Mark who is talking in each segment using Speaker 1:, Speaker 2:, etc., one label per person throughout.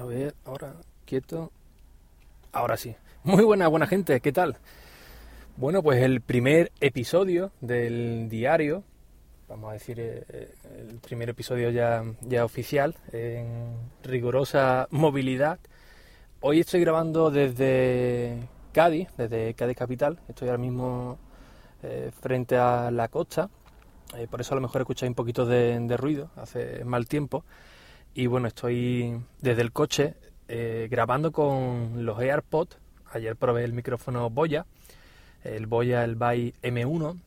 Speaker 1: A ver, ahora, quieto. Ahora sí. Muy buena, buena gente, ¿qué tal? Bueno, pues el primer episodio del diario, vamos a decir, eh, el primer episodio ya, ya oficial, en rigurosa movilidad. Hoy estoy grabando desde Cádiz, desde Cádiz Capital. Estoy ahora mismo eh, frente a la costa. Eh, por eso a lo mejor escucháis un poquito de, de ruido, hace mal tiempo. Y bueno, estoy desde el coche eh, grabando con los AirPods. Ayer probé el micrófono Boya, el Boya, el Bay M1,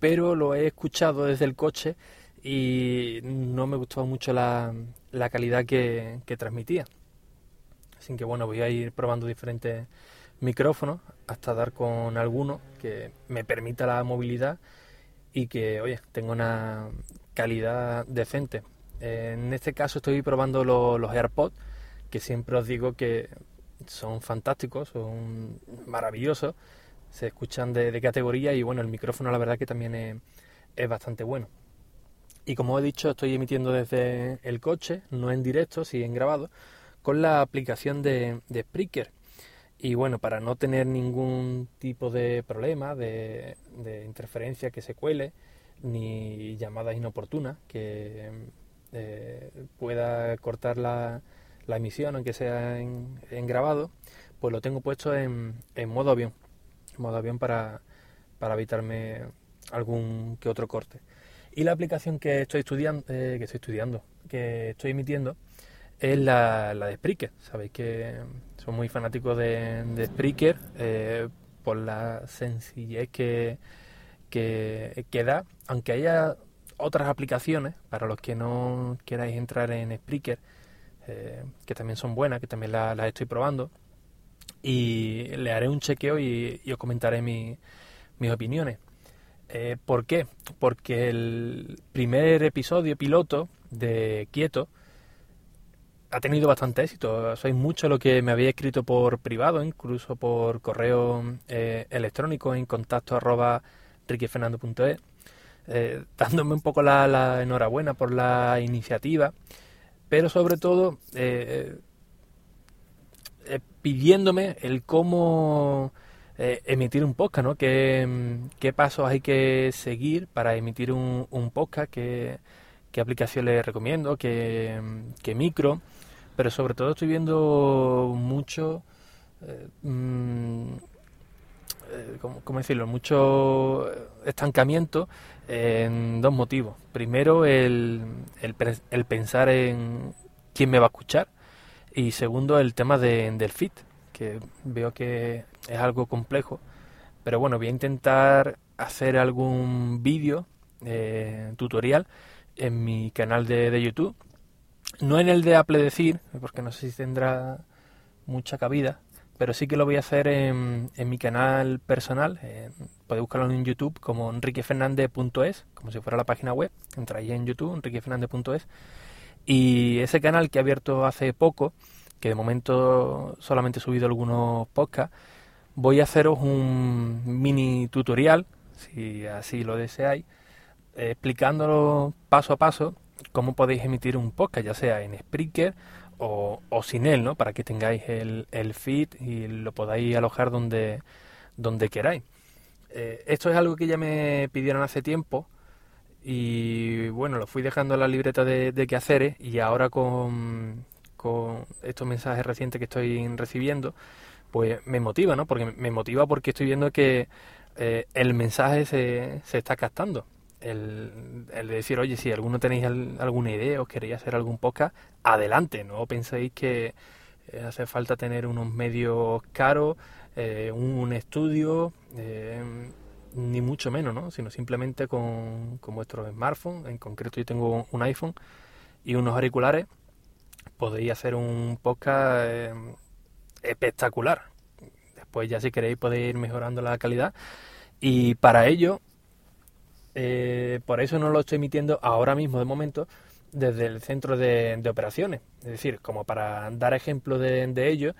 Speaker 1: pero lo he escuchado desde el coche y no me gustó mucho la, la calidad que, que transmitía. Así que bueno, voy a ir probando diferentes micrófonos hasta dar con alguno que me permita la movilidad y que, oye, tenga una calidad decente. En este caso estoy probando los, los AirPods, que siempre os digo que son fantásticos, son maravillosos, se escuchan de, categoría y bueno, el micrófono la verdad que también es, es, bastante bueno. Y como he dicho, estoy emitiendo desde el coche, no en directo, sí en grabado, con la aplicación de, de Spreaker. Y bueno, para no tener ningún tipo de problema, de, de interferencia que se cuele, ni llamadas inoportunas que eh, pueda cortar la, la, emisión, aunque sea en, grabado, pues lo tengo puesto en, modo avión, modo avión para, para, evitarme algún que otro corte. Y la aplicación que estoy estudiando, eh, que estoy estudiando, que estoy emitiendo, es la, la de Spreaker. Sabéis que soy muy fanático de, de Spreaker eh, por la sencillez que, que, que da, aunque haya otras aplicaciones, para los que no queráis entrar en Spreaker, eh, que también son buenas, que también las la estoy probando, y le haré un chequeo y, y os comentaré mi, mis opiniones. Eh, ¿Por qué? Porque el primer episodio piloto de Quieto ha tenido bastante éxito. Sois mucho lo que me había escrito por privado, incluso por correo eh, electrónico en contacto arroba riquifernando.es eh, dándome un poco la, enhorabuena por la iniciativa, pero sobre todo eh, eh, pidiéndome el cómo eh, emitir un podcast, ¿no? ¿Qué, ¿Qué, pasos hay que seguir para emitir un, un podcast? ¿Qué, ¿Qué, aplicación les recomiendo? ¿Qué, ¿Qué, micro? Pero sobre todo estoy viendo mucho... Mmm, ¿cómo, ¿cómo, decirlo? Mucho estancamiento en dos motivos. Primero, el, el, pensar en quién me va a escuchar. Y segundo, el tema de, del fit, que veo que es algo complejo. Pero bueno, voy a intentar hacer algún vídeo eh, tutorial en mi canal de, de, YouTube. No en el de Apple Decir, porque no sé si tendrá mucha cabida, pero sí que lo voy a hacer en, mi canal personal. Eh, podéis buscarlo en YouTube como enriquefernandez.es, como si fuera la página web. Entráis en YouTube, enriquefernandez.es. Y ese canal que he abierto hace poco, que de momento solamente he subido algunos podcasts, voy a haceros un mini tutorial, si así lo deseáis, explicándolo paso a paso cómo podéis emitir un podcast, ya sea en Spreaker o, o, sin él, ¿no? Para que tengáis el, el, feed y lo podáis alojar donde, donde queráis. Eh, esto es algo que ya me pidieron hace tiempo y bueno, lo fui dejando en la libreta de, de quehaceres y ahora con, con estos mensajes recientes que estoy recibiendo, pues me motiva, ¿no? Porque me motiva porque estoy viendo que eh, el mensaje se, se está captando el, el, decir, oye, si alguno tenéis alguna idea o queréis hacer algún podcast, adelante, no penséis que eh, hace falta tener unos medios caros, eh, un, estudio, eh, ni mucho menos, ¿no? sino simplemente con, con vuestro smartphone, en concreto yo tengo un iPhone y unos auriculares podéis hacer un podcast espectacular. Después ya si queréis podéis ir mejorando la calidad. Y para ello, eh, por eso no lo estoy emitiendo ahora mismo de momento desde el centro de, operaciones. Es decir, como para dar ejemplo de, ello,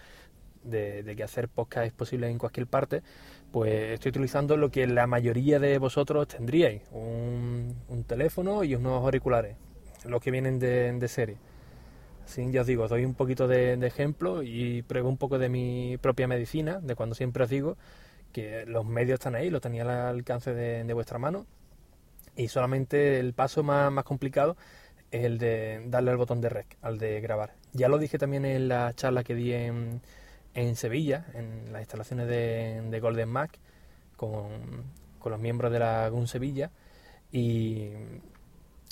Speaker 1: de, que hacer podcast es posible en cualquier parte, pues estoy utilizando lo que la mayoría de vosotros tendríais, un, teléfono y unos auriculares, los que vienen de, serie. Así ya os digo, os doy un poquito de, ejemplo y pruebo un poco de mi propia medicina, de cuando siempre os digo que los medios están ahí, los tenía al alcance de, vuestra mano y solamente el paso más, más complicado es el de darle al botón de rec, al de grabar. Ya lo dije también en la charla que di en, en Sevilla, en las instalaciones de, Golden Mac, con, los miembros de la GUN Sevilla, y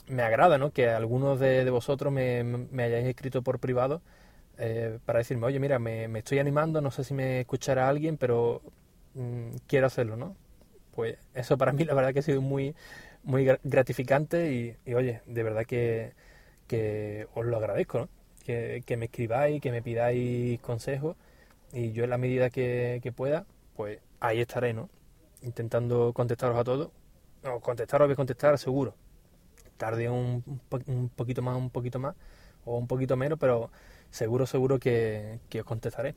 Speaker 1: me agrada ¿no? que algunos de, vosotros me, hayáis escrito por privado eh, para decirme, oye, mira, me, estoy animando, no sé si me escuchará alguien, pero mm, quiero hacerlo, ¿no? Pues eso para mí la verdad que ha sido muy, muy gratificante y, oye, de verdad que, os lo agradezco, ¿no? que, me escribáis, que me pidáis consejos y yo en la medida que, pueda, pues ahí estaré, ¿no? Intentando contestaros a todos. No, contestaros voy a contestar seguro. Tarde un, un poquito más, un poquito más o un poquito menos, pero seguro, seguro que, que os contestaré.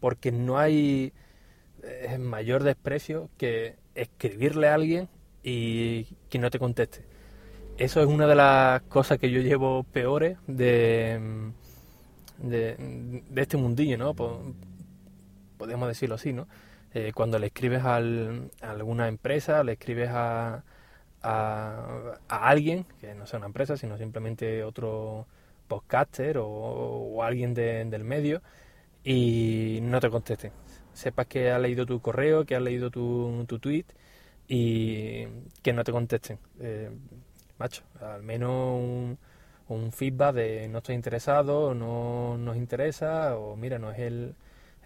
Speaker 1: Porque no hay eh, mayor desprecio que escribirle a alguien y que no te conteste. Eso es una de las cosas que yo llevo peores de, de, este mundillo, ¿no? Podemos decirlo así, ¿no? Eh, cuando le escribes a alguna empresa, le escribes a, a, alguien, que no sea una empresa, sino simplemente otro podcaster o, alguien del medio, y no te conteste. Sepas que ha leído tu correo, que ha leído tu, tu tweet y que no te contesten. Eh, macho, al menos un, un, feedback de no estoy interesado, no nos interesa, o mira, no es el,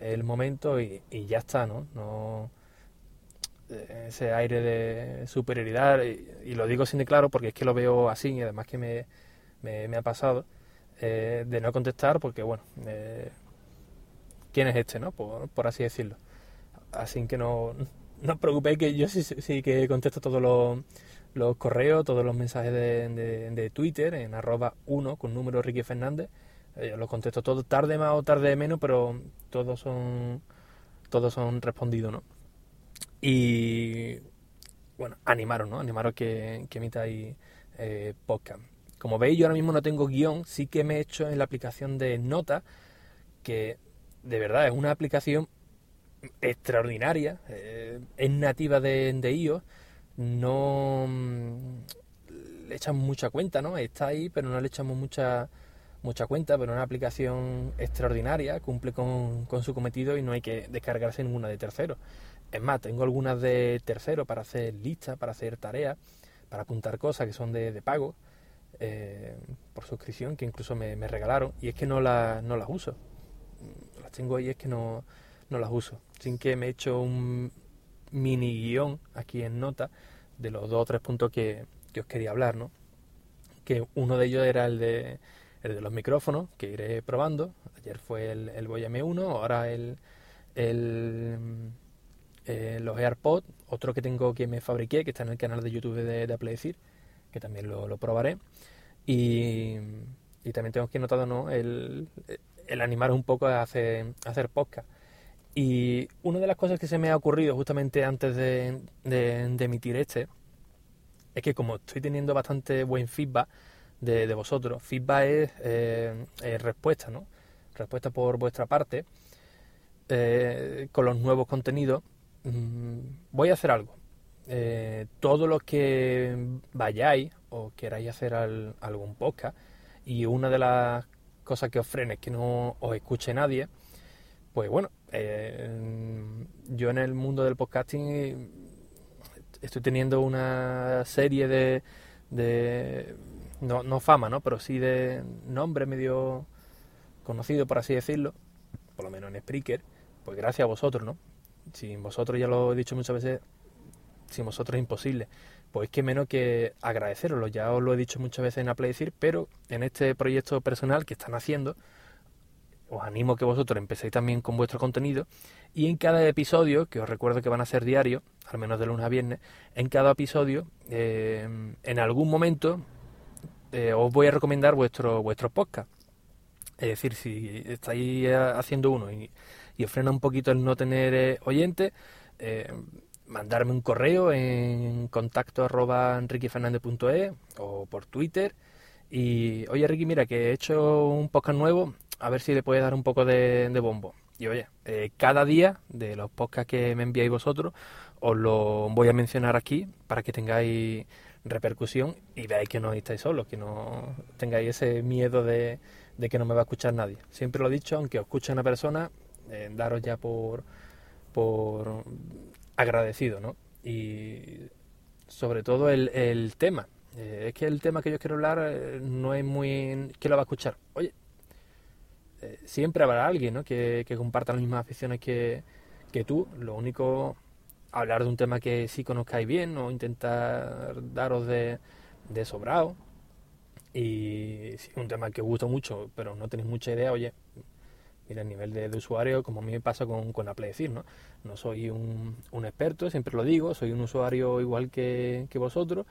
Speaker 1: el momento y, y, ya está, ¿no? no eh, ese aire de superioridad, y, lo digo sin de claro porque es que lo veo así y además que me, me, ha pasado, eh, de no contestar porque, bueno, ¿quién es este, no? Por, por así decirlo. Así que no, no os preocupéis que yo sí, que contesto todos los, correos, todos los mensajes de, de, Twitter en arroba 1 con número Ricky Fernández. Eh, los contesto todos tarde más o tarde menos, pero todos son todos son respondidos, ¿no? Y bueno, animaros, ¿no? Animaros que, que emitáis eh, podcast. Como veis, yo ahora mismo no tengo guion, sí que me he hecho en la aplicación de Nota, que de verdad es una aplicación extraordinaria, eh, es nativa de, de iOS, no mm, le echamos mucha cuenta, ¿no? Está ahí, pero no le echamos mucha mucha cuenta, pero es una aplicación extraordinaria, cumple con, con su cometido y no hay que descargarse ninguna de tercero. Es más, tengo algunas de tercero para hacer listas, para hacer tareas, para apuntar cosas que son de, de pago, eh, por suscripción, que incluso me, me, regalaron, y es que no, la, no las uso. Las tengo ahí, es que no, no las uso. Sin que me he hecho un mini guion aquí en nota de los dos o tres puntos que, os quería hablar, ¿no? Que uno de ellos era el de, el de los micrófonos, que iré probando. Ayer fue el, el Boya M1, ahora el, el eh, los AirPods, otro que tengo que me fabriqué, que está en el canal de YouTube de, de Apple Decir, que también lo, probaré. Y, y, también tengo que notar ¿no? el, el animar un poco a hacer, a hacer podcast y una de las cosas que se me ha ocurrido justamente antes de, emitir este es que como estoy teniendo bastante buen feedback de, vosotros, feedback es, eh, respuesta, ¿no? Respuesta por vuestra parte eh, con los nuevos contenidos. Mm, voy a hacer algo. Eh, todos los que vayáis o queráis hacer algún podcast y una de las cosas que os frene es que no os escuche nadie, pues bueno, eh, yo en el mundo del podcasting estoy teniendo una serie de, de no, fama, ¿no? Pero sí de nombre medio conocido, por así decirlo, por lo menos en Spreaker, pues gracias a vosotros, ¿no? Sin vosotros, ya lo he dicho muchas veces, sin vosotros es imposible. pues qué menos que agradeceroslo. Ya os lo he dicho muchas veces en Apple pero en este proyecto personal que están haciendo, os animo que vosotros empecéis también con vuestro contenido y en cada episodio, que os recuerdo que van a ser diarios, al menos de lunes a viernes, en cada episodio, eh, en algún momento, eh, os voy a recomendar vuestro, vuestro podcast. Es decir, si estáis eh, haciendo uno y, y os frena un poquito el no tener oyentes, mandarme un correo en contacto arroba o por Twitter. Y oye Ricky, mira que he hecho un podcast nuevo, a ver si le puede dar un poco de, bombo. Y oye, eh, cada día de los podcasts que me enviáis vosotros, os lo voy a mencionar aquí para que tengáis repercusión y veáis que no estáis solos, que no tengáis ese miedo de, que no me va a escuchar nadie. Siempre lo he dicho, aunque os una persona, eh, daros ya por, por agradecido, ¿no? Y sobre todo el, el tema. Eh, es que el tema que yo quiero hablar no es muy... ¿Quién lo va a escuchar? Oye, eh, siempre habrá alguien. Que, comparta las mismas aficiones que, tú. Lo único, hablar de un tema que sí conozcáis bien o intentar daros de, de sobrado. Y un tema que os gusta mucho, pero no tenéis mucha idea, oye, mira, a nivel de, usuario, como a mí me pasa con, con Apple decir, ¿no? No soy un, experto, siempre lo digo, soy un usuario igual que vosotros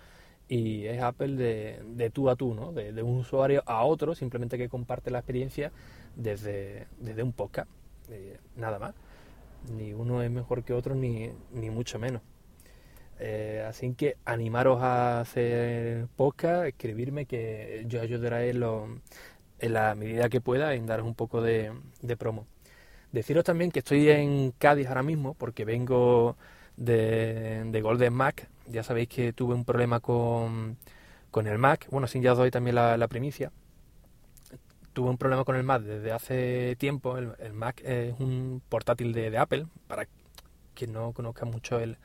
Speaker 1: y es Apple de, de, tú a tú, ¿no? De, de, un usuario a otro, simplemente que comparte la experiencia desde, desde un podcast, eh, nada más. Ni uno es mejor que otro, ni, ni mucho menos. Eh, así que animaros a hacer podcast, escribirme, que yo ayudaré en, lo, en la medida que pueda en daros un poco de, promo. Deciros también que estoy en Cádiz ahora mismo porque vengo de, Golden Mac. Ya sabéis que tuve un problema con, con el Mac. Bueno, sin ya os doy también la, primicia. Tuve un problema con el Mac desde hace tiempo. El, Mac es un portátil de, de, Apple, para quien no conozca mucho el,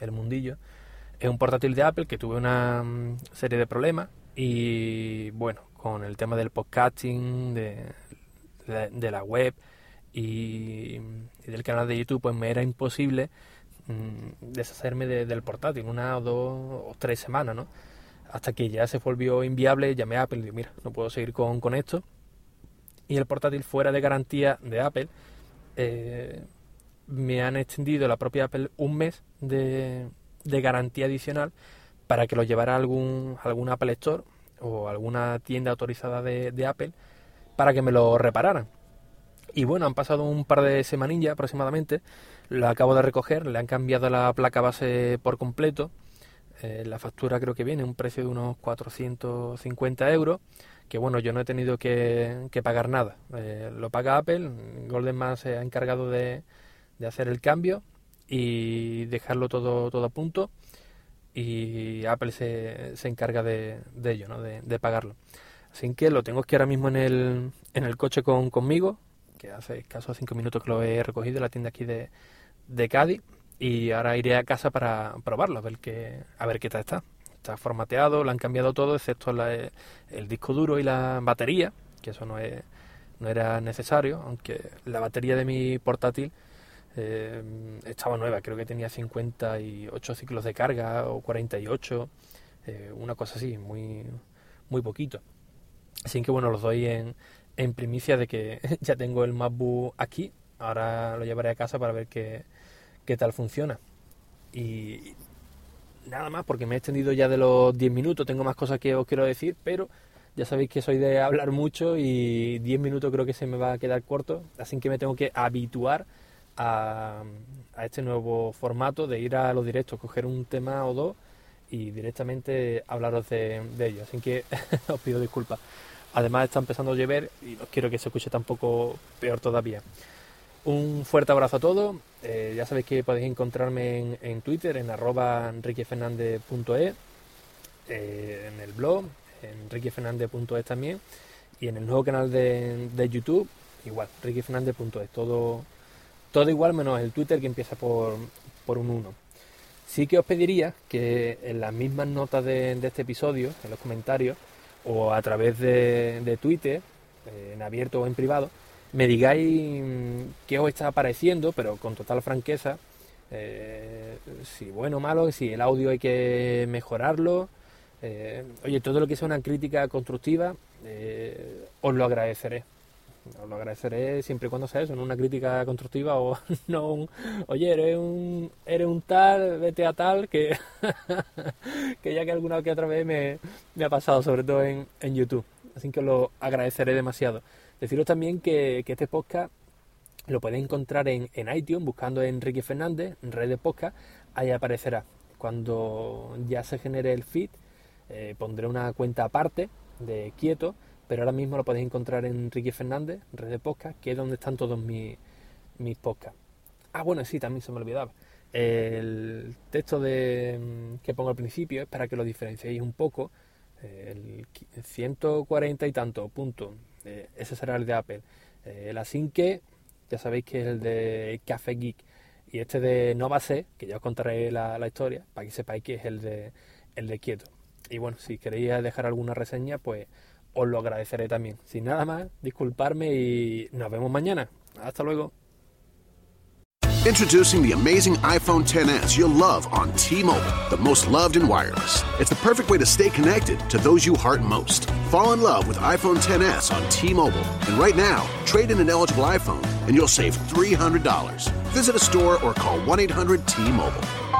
Speaker 1: el mundillo. Es un portátil de Apple que tuve una mm, serie de problemas y bueno, con el tema del podcasting, de, de, la web y, del canal de YouTube, pues me era imposible mm, deshacerme del portátil, una o dos o tres semanas, ¿no? Hasta que ya se volvió inviable, llamé a Apple y dije, mira, no puedo seguir con, con esto. Y el portátil fuera de garantía de Apple, eh, me han extendido la propia Apple un mes de, de garantía adicional para que lo llevara a algún, algún Apple Store o alguna tienda autorizada de, Apple para que me lo repararan. Y bueno, han pasado un par de semanillas aproximadamente, lo acabo de recoger, le han cambiado la placa base por completo, eh, la factura creo que viene un precio de unos 450 euros, que bueno, yo no he tenido que, pagar nada, eh, lo paga Apple, Golden Man se ha encargado de, de hacer el cambio y dejarlo todo, todo a punto y Apple se, se encarga de, de ello, ¿no? de, de, pagarlo. Así que lo tengo aquí ahora mismo en el, en el coche con, conmigo, que hace caso cinco minutos que lo he recogido en la tienda aquí de, de Cádiz y ahora iré a casa para probarlo, a ver qué, a ver qué tal está. Está formateado, lo han cambiado todo, excepto el disco duro y la batería, que eso no, es, no era necesario, aunque la batería de mi portátil eh, estaba nueva, creo que tenía 58 ciclos de carga o 48, eh, una cosa así, muy, muy poquito. Así que bueno, los doy en, en primicia de que ya tengo el MacBook aquí, ahora lo llevaré a casa para ver qué, qué tal funciona. Y nada más, porque me he extendido ya de los 10 minutos, tengo más cosas que os quiero decir, pero ya sabéis que soy de hablar mucho y 10 minutos creo que se me va a quedar corto, así que me tengo que habituar a, este nuevo formato de ir a los directos, coger un tema o dos y directamente hablaros de, ello. Así que os pido disculpas. Además está empezando a llover y no quiero que se escuche tampoco peor todavía. Un fuerte abrazo a todos. Eh, ya sabéis que podéis encontrarme en, Twitter, en arroba enriquefernandez.es, eh, en el blog, enriquefernandez.es también, y en el nuevo canal de, YouTube, igual, enriquefernandez.es, todo todo igual menos el Twitter que empieza por, por un 1. Sí que os pediría que en las mismas notas de, este episodio, en los comentarios, o a través de, Twitter, eh, en abierto o en privado, me digáis mm, qué os está pareciendo, pero con total franqueza, Eh, si bueno o malo, si el audio hay que mejorarlo. Eh, oye, todo lo que sea una crítica constructiva, os lo agradeceré. Lo agradeceré siempre y cuando sea eso, en una crítica constructiva o no un, oye, eres un, eres un tal, vete a tal, que, que ya que alguna que otra vez me, me ha pasado, sobre todo en, en YouTube. Así que lo agradeceré demasiado. Deciros también que, que este podcast lo podéis encontrar en, en iTunes buscando Enrique Fernández, en red de podcast, ahí aparecerá. Cuando ya se genere el feed, eh, pondré una cuenta aparte de Quieto, pero ahora mismo lo podéis encontrar en Enrique Fernández, red de podcast, que es donde están todos mis, mis podcasts. Ah, bueno, sí, también se me olvidaba. El texto de, mm, que pongo al principio es para que lo diferenciéis un poco. El 140 y tanto punto. Eh, ese será el de Apple. Eh, el Asinque ya sabéis que es el de Café Geek. Y este de Nova C, que ya os contaré la, la, historia, para que sepáis que es el de, el de Quieto. Y bueno, si queréis dejar alguna reseña, pues os lo agradeceré también. Sin nada más, disculparme y nos vemos mañana. Hasta luego.
Speaker 2: Introducing the amazing iPhone 10s you'll love on T-Mobile, the most loved in wireless. It's the perfect way to stay connected to those you heart most. Fall in love with iPhone 10s on T-Mobile, and right now, trade in an eligible iPhone and you'll save $300. Visit a store or call 1-800-T-Mobile.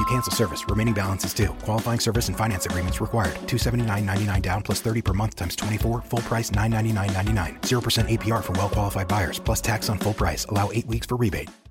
Speaker 3: You cancel service, remaining balance is due. Qualifying service and finance agreements required. 279.99 down plus 30 per month times 24. Full price 999.99. 0% APR for well qualified buyers plus tax on full price. Allow 8 weeks for rebate.